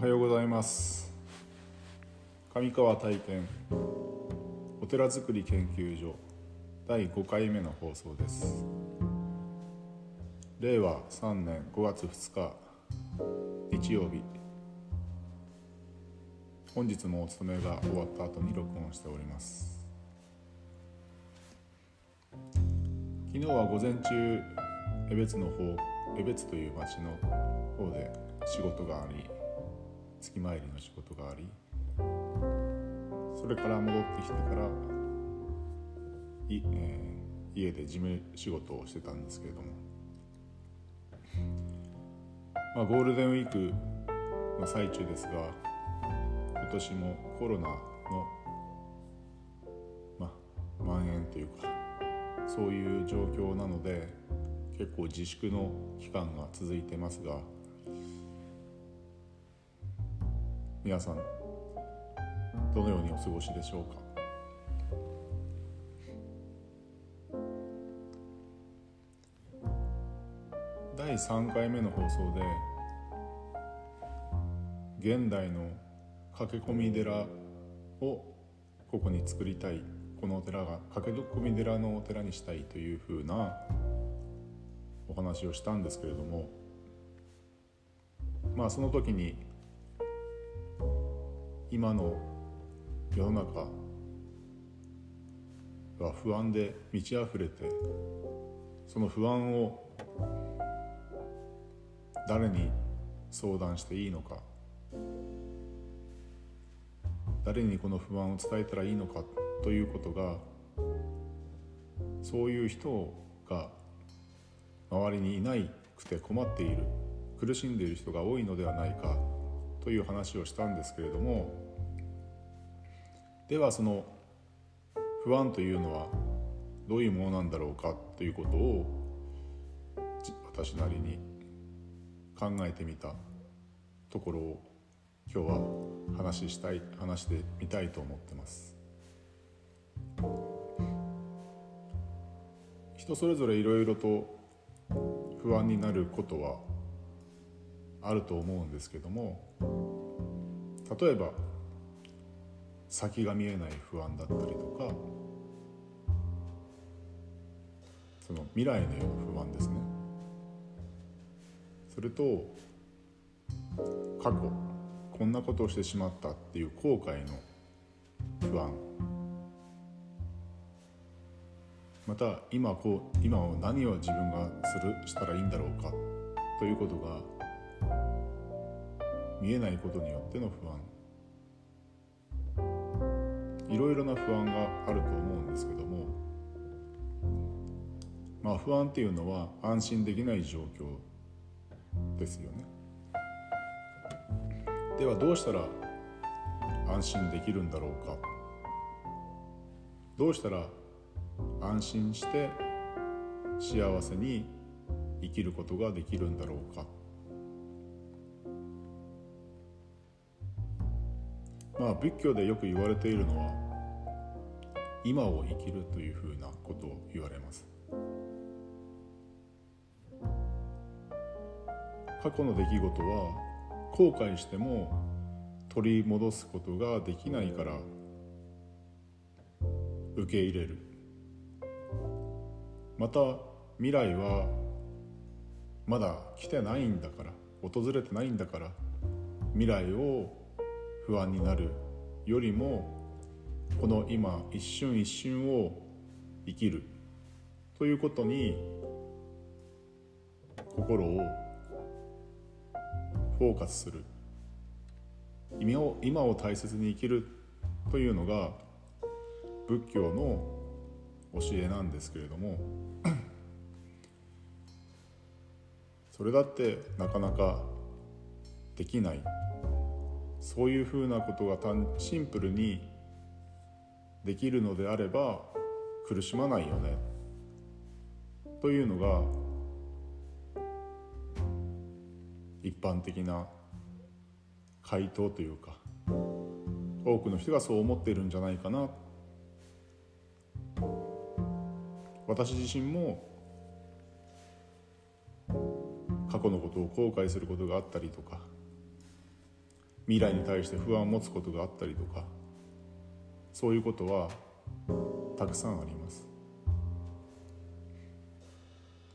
おはようございます。上川体験お寺づくり研究所第5回目の放送です。令和3年5月2日日曜日。本日もお勤めが終わった後に録音しております。昨日は午前中江別の方江別という町の方で仕事があり月参りの仕事がありそれから戻ってきてからい、えー、家で事務仕事をしてたんですけれども、まあ、ゴールデンウィークの最中ですが今年もコロナの、まあ、蔓延というかそういう状況なので結構自粛の期間が続いてますが皆さんどのようにお過ごしでしょうか？第3回目の放送で現代の駆け込み寺をここに作りたいこのお寺が駆け込み寺のお寺にしたいというふうなお話をしたんですけれどもまあその時に今の世の中が不安で満ち溢れてその不安を誰に相談していいのか誰にこの不安を伝えたらいいのかということがそういう人が周りにいないくて困っている苦しんでいる人が多いのではないか。という話をしたんですけれどもではその不安というのはどういうものなんだろうかということを私なりに考えてみたところを今日は話したい話してみたいと思ってます。人それぞれいろいろと不安になることはあると思うんですけども例えば先が見えない不安だったりとかその未来のような不安ですね。それと過去こんなことをしてしまったっていう後悔の不安。また今こう今を何を自分がするしたらいいんだろうかということが見えないことによっての不安。いろいろな不安があると思うんですけどもまあ不安っていうのは安心できない状況ですよね。ではどうしたら安心できるんだろうか。どうしたら安心して幸せに生きることができるんだろうか。まあ仏教でよく言われているのは今を生きるというふうなことを言われます。過去の出来事は後悔しても取り戻すことができないから受け入れる。また未来はまだ来てないんだから訪れてないんだから未来を不安になるよりもこの今一瞬一瞬を生きるということに心をフォーカスする今を今を大切に生きるというのが仏教の教えなんですけれども それだってなかなかできない。そういうふうなことがシンプルにできるのであれば苦しまないよね。というのが一般的な回答というか多くの人がそう思っているんじゃないかな。私自身も過去のことを後悔することがあったりとか未来に対して不安を持つことがあったりとかそういうことはたくさんあります。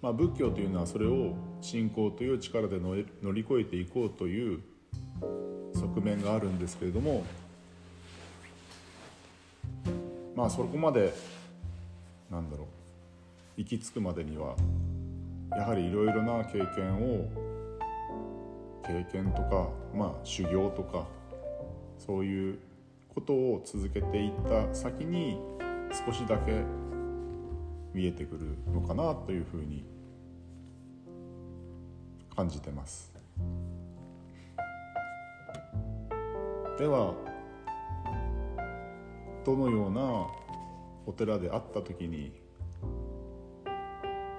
まあ、仏教というのはそれを信仰という力で乗り越えていこうという側面があるんですけれどもまあそこまでなんだろう行き着くまでにはやはりいろいろな経験を経験とかまあ修行とかそういうことを続けていった先に少しだけ見えてくるのかなというふうに感じてます。ではどのようなお寺であった時に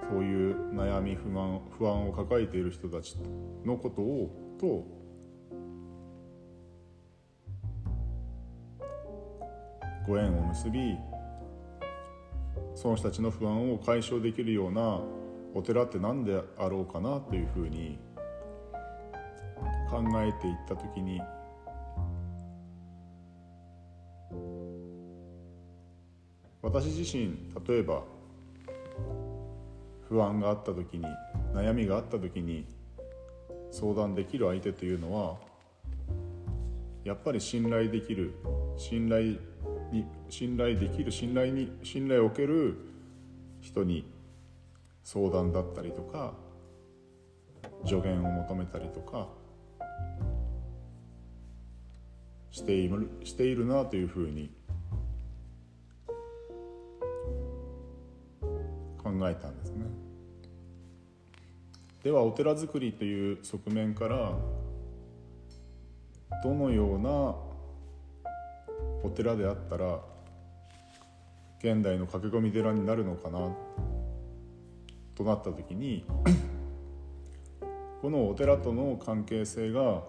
そういう悩み不満不安を抱えている人たちのことをとご縁を結びその人たちの不安を解消できるようなお寺って何であろうかなというふうに考えていった時に私自身例えば不安があった時に悩みがあった時に相談できる相手というのはやっぱり信頼できる信頼に信頼できる信頼に信頼を受ける人に相談だったりとか助言を求めたりとかしているしているなというふうにえたんですね。ではお寺づりという側面からどのようなお寺であったら現代の駆け込み寺になるのかなとなった時に このお寺との関係性が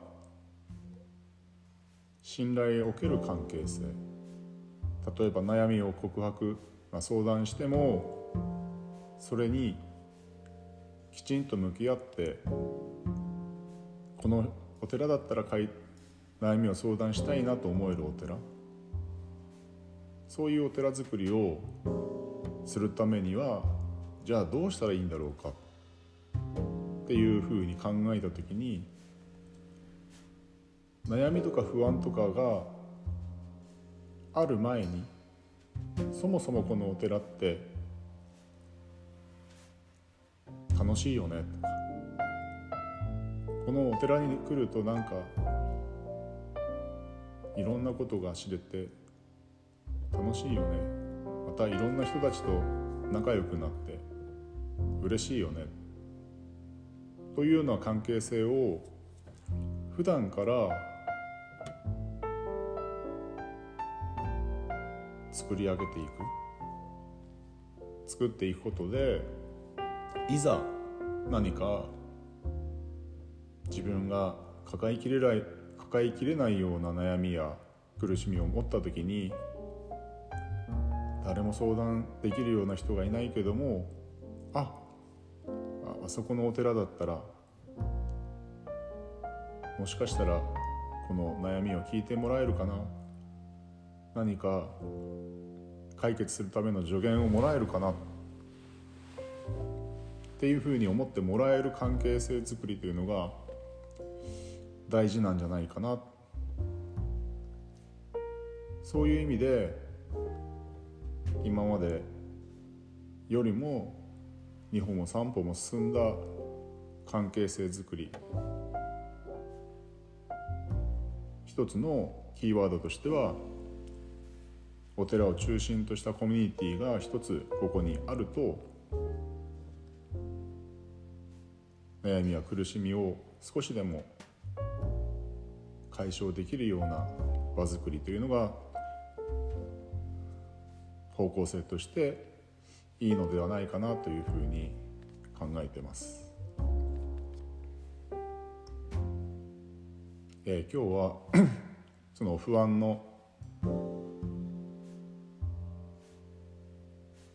信頼を受ける関係性例えば悩みを告白、まあ、相談してもそれにきちんと向き合ってこのお寺だったら悩みを相談したいなと思えるお寺。そういうお寺づくりをするためにはじゃあどうしたらいいんだろうかっていうふうに考えた時に悩みとか不安とかがある前にそもそもこのお寺って楽しいよね。とかこのお寺に来るとなんかいろんなことが知れて楽しいよね。またいろんな人たちと仲良くなって嬉しいよね。というような関係性を普段から作り上げていく。作っていくことでいざ何か自分が抱えきれない抱えきれないような悩みや苦しみを持った時に誰も相談できるような人がいないけどもああそこのお寺だったらもしかしたらこの悩みを聞いてもらえるかな。何か解決するための助言をもらえるかな。っていうふうに思ってもらえる関係性づくりというのが大事なんじゃないかな。そういう意味で今までよりも2歩も3歩も進んだ関係性づくり。一つのキーワードとしてはお寺を中心としたコミュニティが一つここにあると悩みや苦しみを少しでも解消できるような場づくりというのが方向性としていいのではないかなというふうに考えてます。えー、今日は その不安の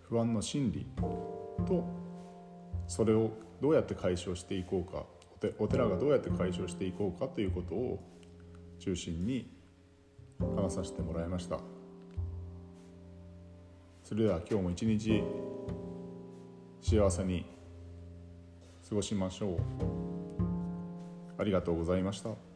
不安の心理とそれをどうやって解消していこうかお寺がどうやって解消していこうかということを中心に話させてもらいました。それでは今日も一日幸せに過ごしましょう。ありがとうございました。